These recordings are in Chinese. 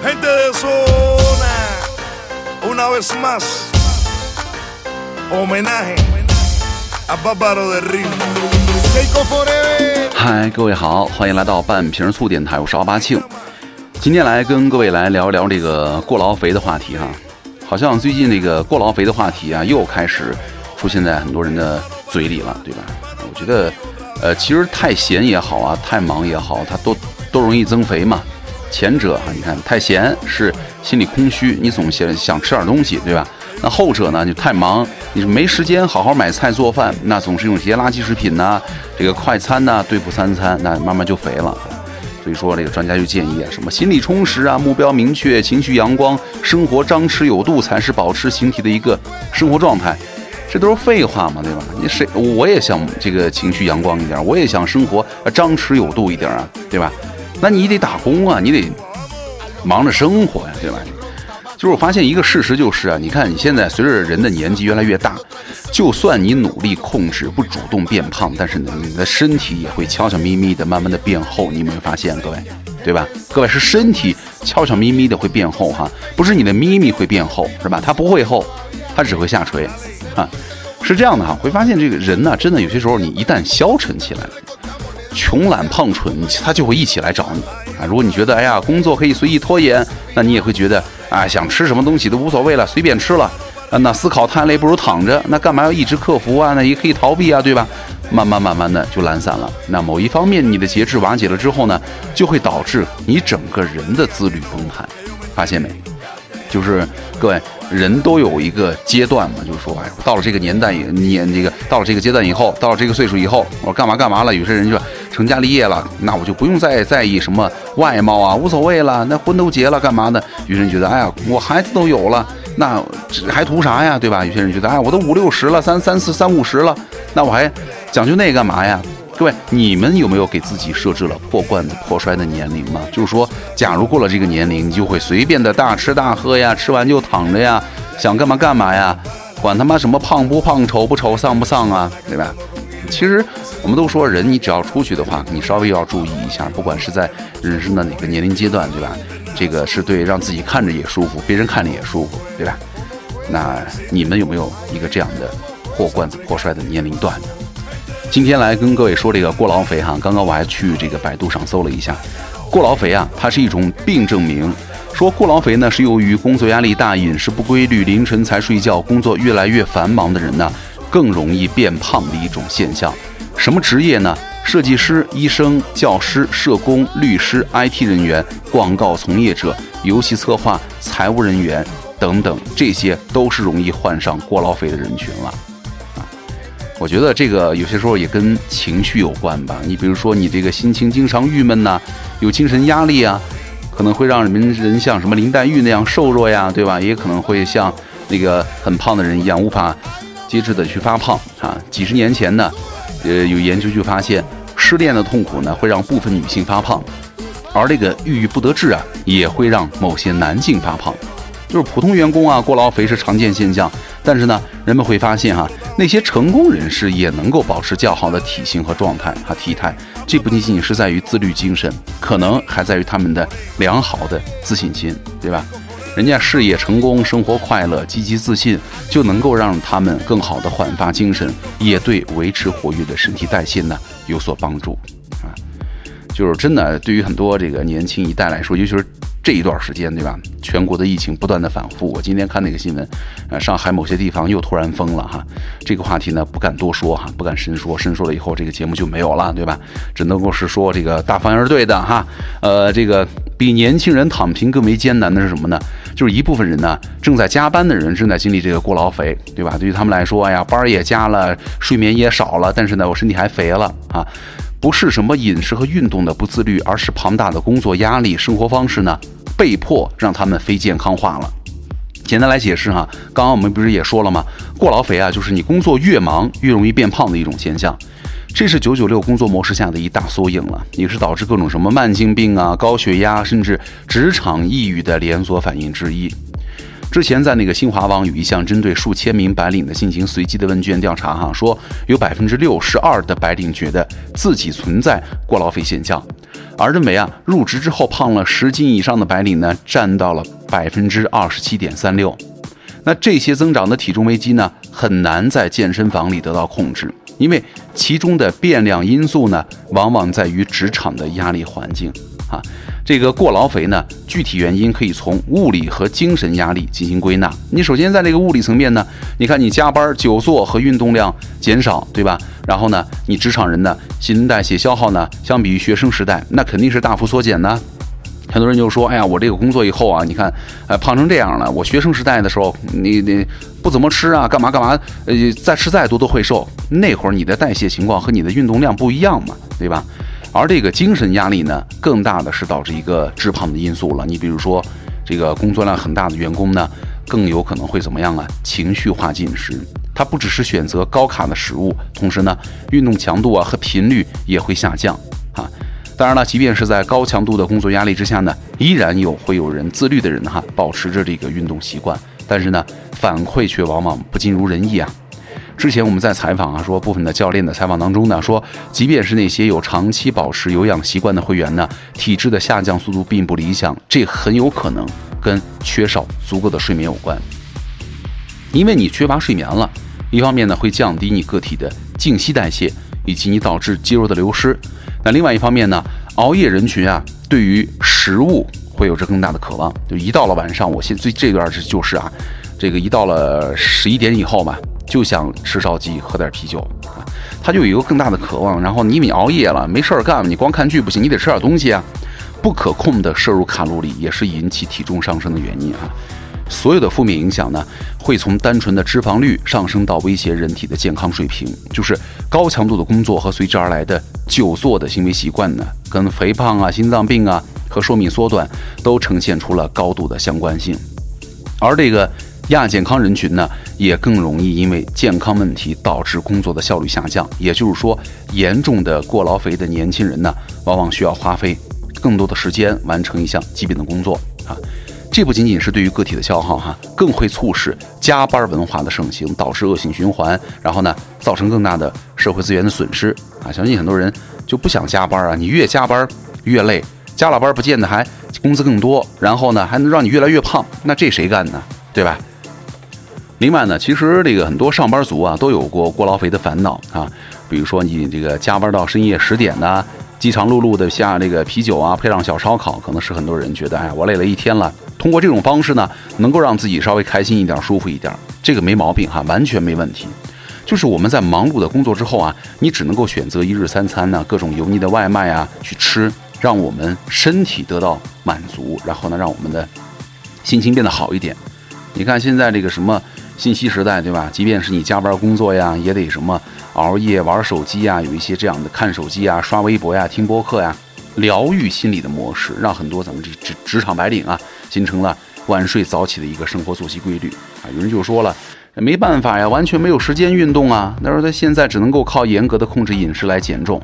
Gente de zona, una vez más, homenaje a Bárbaro de Río. Keiko Forever. 嗨，各位好，欢迎来到半瓶醋电台，我是奥巴庆。今天来跟各位来聊一聊这个过劳肥的话题哈。好像最近这个过劳肥的话题啊，又开始出现在很多人的嘴里了，对吧？我觉得，呃，其实太闲也好啊，太忙也好，它都都容易增肥嘛。前者啊，你看太闲是心里空虚，你总想想吃点东西，对吧？那后者呢，就太忙，你是没时间好好买菜做饭，那总是用些垃圾食品呐、这个快餐呐对付三餐，那慢慢就肥了。所以说，这个专家就建议啊，什么心理充实啊，目标明确，情绪阳光，生活张弛有度，才是保持形体的一个生活状态。这都是废话嘛，对吧？你谁我也想这个情绪阳光一点，我也想生活张弛有度一点啊，对吧？那你得打工啊，你得忙着生活呀，对吧？就是我发现一个事实，就是啊，你看你现在随着人的年纪越来越大，就算你努力控制，不主动变胖，但是呢，你的身体也会悄悄咪咪的慢慢的变厚。你有没有发现，各位，对吧？各位是身体悄悄咪咪的会变厚哈，不是你的咪咪会变厚，是吧？它不会厚，它只会下垂，啊，是这样的哈。会发现这个人呢，真的有些时候你一旦消沉起来。穷懒胖蠢，他就会一起来找你啊！如果你觉得哎呀工作可以随意拖延，那你也会觉得啊想吃什么东西都无所谓了，随便吃了啊！那思考太累，不如躺着，那干嘛要一直克服啊？那也可以逃避啊，对吧？慢慢慢慢的就懒散了。那某一方面你的节制瓦解了之后呢，就会导致你整个人的自律崩盘，发现没？就是各位人都有一个阶段嘛，就是说，哎，到了这个年代也，年这个到了这个阶段以后，到了这个岁数以后，我干嘛干嘛了？有些人就成家立业了，那我就不用再在意什么外貌啊，无所谓了。那婚都结了，干嘛呢？有些人觉得，哎呀，我孩子都有了，那还图啥呀？对吧？有些人觉得，哎，我都五六十了，三三四三五十了，那我还讲究那干嘛呀？各位，你们有没有给自己设置了破罐子破摔的年龄呢？就是说，假如过了这个年龄，你就会随便的大吃大喝呀，吃完就躺着呀，想干嘛干嘛呀，管他妈什么胖不胖、丑不丑、丧不丧啊，对吧？其实我们都说，人你只要出去的话，你稍微要注意一下，不管是在人生的哪个年龄阶段，对吧？这个是对让自己看着也舒服，别人看着也舒服，对吧？那你们有没有一个这样的破罐子破摔的年龄段呢？今天来跟各位说这个过劳肥哈，刚刚我还去这个百度上搜了一下，过劳肥啊，它是一种病证明，说过劳肥呢是由于工作压力大、饮食不规律、凌晨才睡觉、工作越来越繁忙的人呢，更容易变胖的一种现象。什么职业呢？设计师、医生、教师、社工、律师、IT 人员、广告从业者、游戏策划、财务人员等等，这些都是容易患上过劳肥的人群了。啊我觉得这个有些时候也跟情绪有关吧。你比如说，你这个心情经常郁闷呐，有精神压力啊，可能会让人人像什么林黛玉那样瘦弱呀，对吧？也可能会像那个很胖的人一样，无法机智的去发胖啊。几十年前呢，呃，有研究就发现，失恋的痛苦呢会让部分女性发胖，而这个郁郁不得志啊，也会让某些男性发胖。就是普通员工啊，过劳肥是常见现象，但是呢，人们会发现哈，那些成功人士也能够保持较好的体型和状态和体态。这不仅仅是在于自律精神，可能还在于他们的良好的自信心，对吧？人家事业成功，生活快乐，积极自信，就能够让他们更好的焕发精神，也对维持活跃的身体代谢呢有所帮助啊。就是真的，对于很多这个年轻一代来说，尤其是。这一段时间，对吧？全国的疫情不断的反复。我今天看那个新闻，呃，上海某些地方又突然封了哈。这个话题呢，不敢多说哈，不敢深说，深说了以后这个节目就没有了，对吧？只能够是说这个大方向是对的哈。呃，这个比年轻人躺平更为艰难的是什么呢？就是一部分人呢，正在加班的人正在经历这个过劳肥，对吧？对于他们来说，哎呀，班也加了，睡眠也少了，但是呢，我身体还肥了啊。不是什么饮食和运动的不自律，而是庞大的工作压力、生活方式呢，被迫让他们非健康化了。简单来解释哈，刚刚我们不是也说了吗？过劳肥啊，就是你工作越忙越容易变胖的一种现象。这是九九六工作模式下的一大缩影了，也是导致各种什么慢性病啊、高血压，甚至职场抑郁的连锁反应之一。之前在那个新华网有一项针对数千名白领的进行随机的问卷调查，哈，说有百分之六十二的白领觉得自己存在过劳肥现象，而认为啊入职之后胖了十斤以上的白领呢，占到了百分之二十七点三六。那这些增长的体重危机呢，很难在健身房里得到控制，因为其中的变量因素呢，往往在于职场的压力环境啊。这个过劳肥呢，具体原因可以从物理和精神压力进行归纳。你首先在这个物理层面呢，你看你加班、久坐和运动量减少，对吧？然后呢，你职场人的，新陈代谢消耗呢，相比于学生时代，那肯定是大幅缩减呢。很多人就说：“哎呀，我这个工作以后啊，你看，呃，胖成这样了。我学生时代的时候，你你不怎么吃啊，干嘛干嘛？呃，再吃再多都会瘦。那会儿你的代谢情况和你的运动量不一样嘛，对吧？而这个精神压力呢，更大的是导致一个致胖的因素了。你比如说，这个工作量很大的员工呢，更有可能会怎么样啊？情绪化进食，他不只是选择高卡的食物，同时呢，运动强度啊和频率也会下降啊。”当然了，即便是在高强度的工作压力之下呢，依然有会有人自律的人哈，保持着这个运动习惯，但是呢，反馈却往往不尽如人意啊。之前我们在采访啊，说部分的教练的采访当中呢，说即便是那些有长期保持有氧习惯的会员呢，体质的下降速度并不理想，这很有可能跟缺少足够的睡眠有关。因为你缺乏睡眠了，一方面呢会降低你个体的静息代谢，以及你导致肌肉的流失。那另外一方面呢，熬夜人群啊，对于食物会有着更大的渴望。就一到了晚上，我现最这段是就是啊，这个一到了十一点以后嘛，就想吃烧鸡，喝点啤酒，他就有一个更大的渴望。然后你你熬夜了，没事儿干，你光看剧不行，你得吃点东西啊。不可控的摄入卡路里也是引起体重上升的原因啊。所有的负面影响呢，会从单纯的脂肪率上升到威胁人体的健康水平。就是高强度的工作和随之而来的久坐的行为习惯呢，跟肥胖啊、心脏病啊和寿命缩短都呈现出了高度的相关性。而这个亚健康人群呢，也更容易因为健康问题导致工作的效率下降。也就是说，严重的过劳肥的年轻人呢，往往需要花费更多的时间完成一项基本的工作啊。这不仅仅是对于个体的消耗哈，更会促使加班文化的盛行，导致恶性循环，然后呢，造成更大的社会资源的损失啊！相信很多人就不想加班啊，你越加班越累，加了班不见得还工资更多，然后呢，还能让你越来越胖，那这谁干呢？对吧？另外呢，其实这个很多上班族啊，都有过过劳肥的烦恼啊，比如说你这个加班到深夜十点呢。饥肠辘辘的下这个啤酒啊，配上小烧烤，可能是很多人觉得，哎，我累了一天了，通过这种方式呢，能够让自己稍微开心一点、舒服一点，这个没毛病哈，完全没问题。就是我们在忙碌的工作之后啊，你只能够选择一日三餐呢，各种油腻的外卖啊去吃，让我们身体得到满足，然后呢，让我们的心情变得好一点。你看现在这个什么信息时代，对吧？即便是你加班工作呀，也得什么。熬夜玩手机呀，有一些这样的看手机啊、刷微博呀、听播客呀，疗愈心理的模式，让很多咱们这职职场白领啊，形成了晚睡早起的一个生活作息规律啊。有人就说了，没办法呀，完全没有时间运动啊。他说他现在只能够靠严格的控制饮食来减重，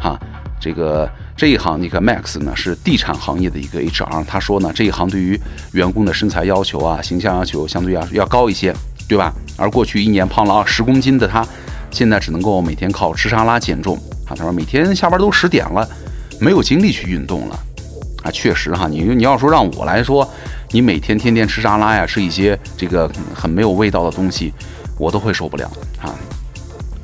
哈。这个这一行，你看 Max 呢是地产行业的一个 HR，他说呢这一行对于员工的身材要求啊、形象要求相对要要高一些，对吧？而过去一年胖了二十公斤的他。现在只能够每天靠吃沙拉减重啊！他说每天下班都十点了，没有精力去运动了啊！确实哈，你你要说让我来说，你每天天天吃沙拉呀，吃一些这个很没有味道的东西，我都会受不了啊！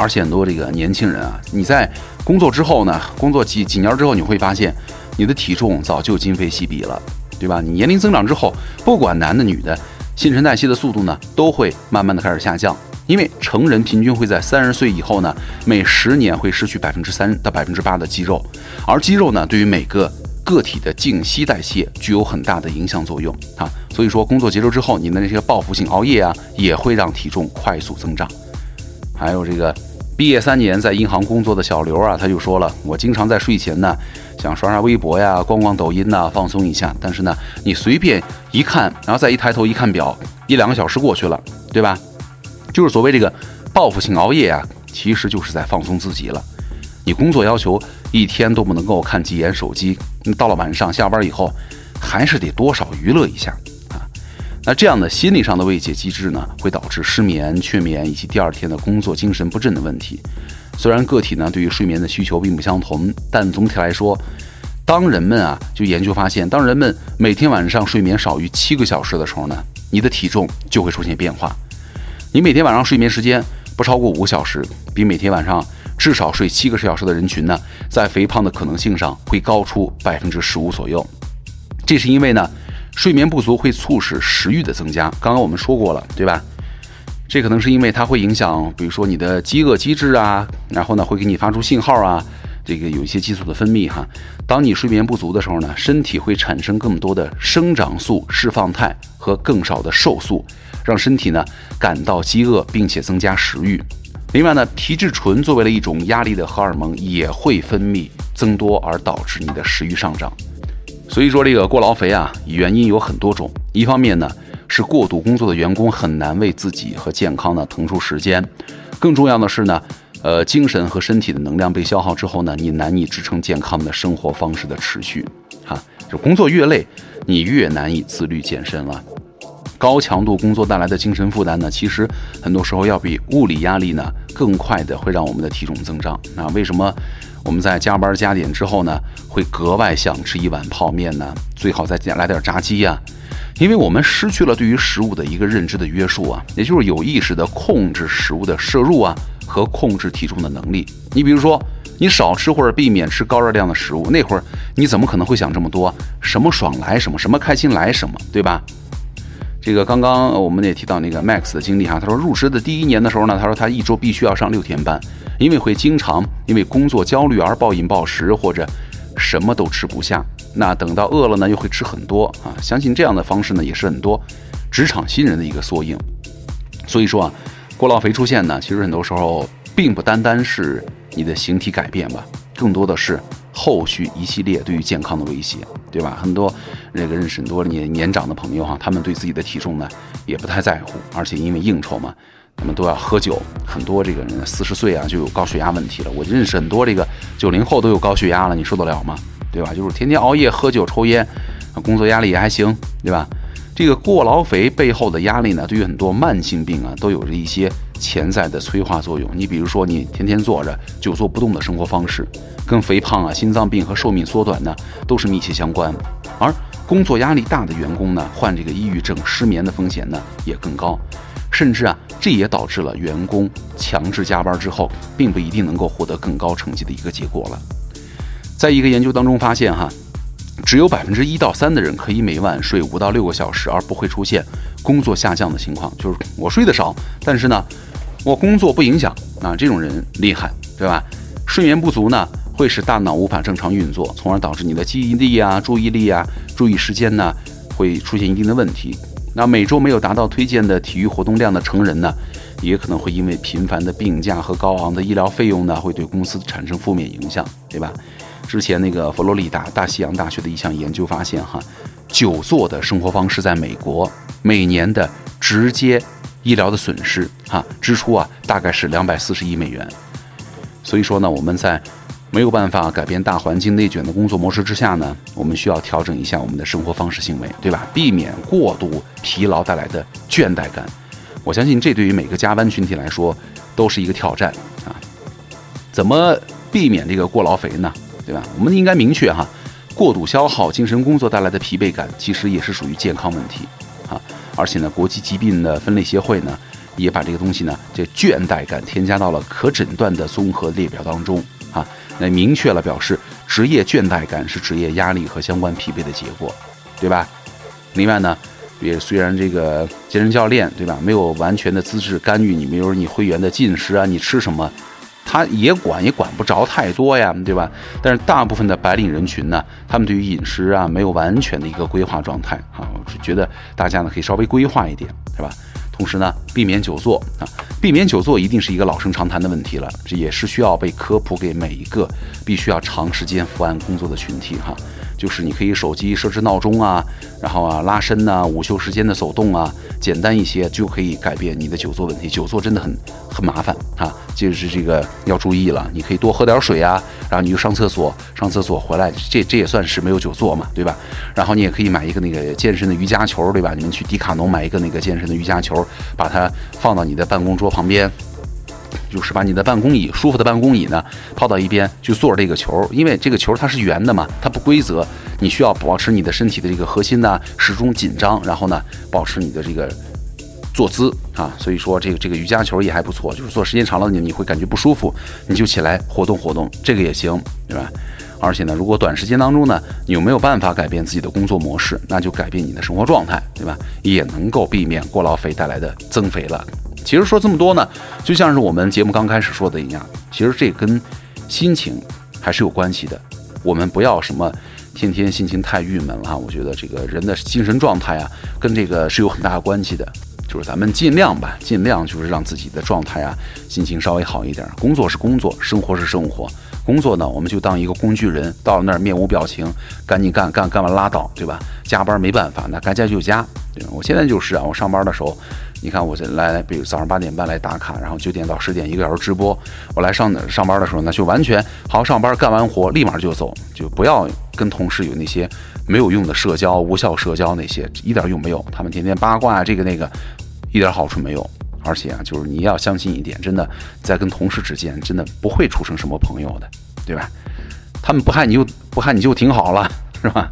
而且很多这个年轻人啊，你在工作之后呢，工作几几年之后，你会发现你的体重早就今非昔比了，对吧？你年龄增长之后，不管男的女的，新陈代谢的速度呢，都会慢慢的开始下降。因为成人平均会在三十岁以后呢，每十年会失去百分之三到百分之八的肌肉，而肌肉呢，对于每个个体的静息代谢具有很大的影响作用啊。所以说，工作结束之后，你的那些报复性熬夜啊，也会让体重快速增长。还有这个毕业三年在银行工作的小刘啊，他就说了，我经常在睡前呢，想刷刷微博呀，逛逛抖音呐，放松一下。但是呢，你随便一看，然后再一抬头一看表，一两个小时过去了，对吧？就是所谓这个报复性熬夜啊，其实就是在放松自己了。你工作要求一天都不能够看几眼手机，到了晚上下班以后，还是得多少娱乐一下。那这样的心理上的慰藉机制呢，会导致失眠、缺眠以及第二天的工作精神不振的问题。虽然个体呢对于睡眠的需求并不相同，但总体来说，当人们啊就研究发现，当人们每天晚上睡眠少于七个小时的时候呢，你的体重就会出现变化。你每天晚上睡眠时间不超过五个小时，比每天晚上至少睡七个小时的人群呢，在肥胖的可能性上会高出百分之十五左右。这是因为呢，睡眠不足会促使食欲的增加。刚刚我们说过了，对吧？这可能是因为它会影响，比如说你的饥饿机制啊，然后呢会给你发出信号啊，这个有一些激素的分泌哈。当你睡眠不足的时候呢，身体会产生更多的生长素释放肽和更少的瘦素，让身体呢感到饥饿，并且增加食欲。另外呢，皮质醇作为了一种压力的荷尔蒙，也会分泌增多，而导致你的食欲上涨。所以说这个过劳肥啊，原因有很多种。一方面呢。是过度工作的员工很难为自己和健康呢腾出时间，更重要的是呢，呃，精神和身体的能量被消耗之后呢，你难以支撑健康的生活方式的持续，哈，就工作越累，你越难以自律健身了。高强度工作带来的精神负担呢，其实很多时候要比物理压力呢更快的会让我们的体重增长。那为什么我们在加班加点之后呢，会格外想吃一碗泡面呢？最好再来点炸鸡呀。因为我们失去了对于食物的一个认知的约束啊，也就是有意识的控制食物的摄入啊和控制体重的能力。你比如说，你少吃或者避免吃高热量的食物，那会儿你怎么可能会想这么多？什么爽来什么，什么开心来什么，对吧？这个刚刚我们也提到那个 Max 的经历哈，他说入职的第一年的时候呢，他说他一周必须要上六天班，因为会经常因为工作焦虑而暴饮暴食或者什么都吃不下。那等到饿了呢，又会吃很多啊！相信这样的方式呢，也是很多职场新人的一个缩影。所以说啊，过劳肥出现呢，其实很多时候并不单单是你的形体改变吧，更多的是后续一系列对于健康的威胁，对吧？很多那个认识很多年年长的朋友哈，他们对自己的体重呢也不太在乎，而且因为应酬嘛，他们都要喝酒，很多这个人四十岁啊就有高血压问题了。我认识很多这个九零后都有高血压了，你受得了吗？对吧？就是天天熬夜、喝酒、抽烟，工作压力也还行，对吧？这个过劳肥背后的压力呢，对于很多慢性病啊，都有着一些潜在的催化作用。你比如说，你天天坐着、久坐不动的生活方式，跟肥胖啊、心脏病和寿命缩短呢，都是密切相关。而工作压力大的员工呢，患这个抑郁症、失眠的风险呢也更高，甚至啊，这也导致了员工强制加班之后，并不一定能够获得更高成绩的一个结果了。在一个研究当中发现，哈，只有百分之一到三的人可以每晚睡五到六个小时，而不会出现工作下降的情况。就是我睡得少，但是呢，我工作不影响啊，这种人厉害，对吧？睡眠不足呢，会使大脑无法正常运作，从而导致你的记忆力啊、注意力啊、注意时间呢，会出现一定的问题。那每周没有达到推荐的体育活动量的成人呢，也可能会因为频繁的病假和高昂的医疗费用呢，会对公司产生负面影响，对吧？之前那个佛罗里达大西洋大学的一项研究发现，哈，久坐的生活方式在美国每年的直接医疗的损失，哈，支出啊，大概是两百四十亿美元。所以说呢，我们在没有办法改变大环境内卷的工作模式之下呢，我们需要调整一下我们的生活方式行为，对吧？避免过度疲劳带来的倦怠感。我相信这对于每个加班群体来说都是一个挑战啊。怎么避免这个过劳肥呢？对吧？我们应该明确哈，过度消耗、精神工作带来的疲惫感，其实也是属于健康问题啊。而且呢，国际疾病的分类协会呢，也把这个东西呢，这倦怠感添加到了可诊断的综合列表当中啊。那明确了表示，职业倦怠感是职业压力和相关疲惫的结果，对吧？另外呢，也虽然这个健身教练对吧，没有完全的资质干预你，比如你会员的进食啊，你吃什么？他也管也管不着太多呀，对吧？但是大部分的白领人群呢，他们对于饮食啊没有完全的一个规划状态啊，我是觉得大家呢可以稍微规划一点，是吧？同时呢，避免久坐啊，避免久坐一定是一个老生常谈的问题了，这也是需要被科普给每一个必须要长时间伏案工作的群体哈。就是你可以手机设置闹钟啊，然后啊拉伸呐、午休时间的走动啊，简单一些就可以改变你的久坐问题。久坐真的很很麻烦啊，就是这个要注意了。你可以多喝点水啊，然后你就上厕所，上厕所回来，这这也算是没有久坐嘛，对吧？然后你也可以买一个那个健身的瑜伽球，对吧？你们去迪卡侬买一个那个健身的瑜伽球，把它放到你的办公桌旁边。就是把你的办公椅舒服的办公椅呢抛到一边，去坐着这个球，因为这个球它是圆的嘛，它不规则，你需要保持你的身体的这个核心呢始终紧张，然后呢保持你的这个坐姿啊，所以说这个这个瑜伽球也还不错，就是坐时间长了你你会感觉不舒服，你就起来活动活动，这个也行，对吧？而且呢，如果短时间当中呢，你有没有办法改变自己的工作模式，那就改变你的生活状态，对吧？也能够避免过劳肥带来的增肥了。其实说这么多呢，就像是我们节目刚开始说的一样，其实这跟心情还是有关系的。我们不要什么天天心情太郁闷了，我觉得这个人的精神状态啊，跟这个是有很大关系的。就是咱们尽量吧，尽量就是让自己的状态啊，心情稍微好一点。工作是工作，生活是生活。工作呢，我们就当一个工具人，到了那儿面无表情，赶紧干干干完拉倒，对吧？加班没办法，那该加就加。对？我现在就是啊，我上班的时候。你看，我来，比如早上八点半来打卡，然后九点到十点一个小时直播。我来上上班的时候呢，就完全好好上班，干完活立马就走，就不要跟同事有那些没有用的社交、无效社交那些，一点用没有。他们天天八卦这个那个，一点好处没有。而且啊，就是你要相信一点，真的在跟同事之间，真的不会处成什么朋友的，对吧？他们不害你就不害你就挺好了。是吧？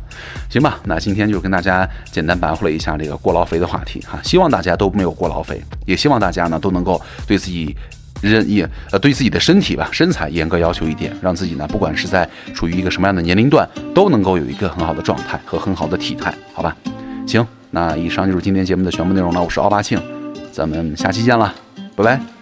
行吧，那今天就跟大家简单白话了一下这个过劳肥的话题哈，希望大家都没有过劳肥，也希望大家呢都能够对自己人也呃对自己的身体吧身材严格要求一点，让自己呢不管是在处于一个什么样的年龄段，都能够有一个很好的状态和很好的体态，好吧？行，那以上就是今天节目的全部内容了，我是奥巴庆，咱们下期见了，拜拜。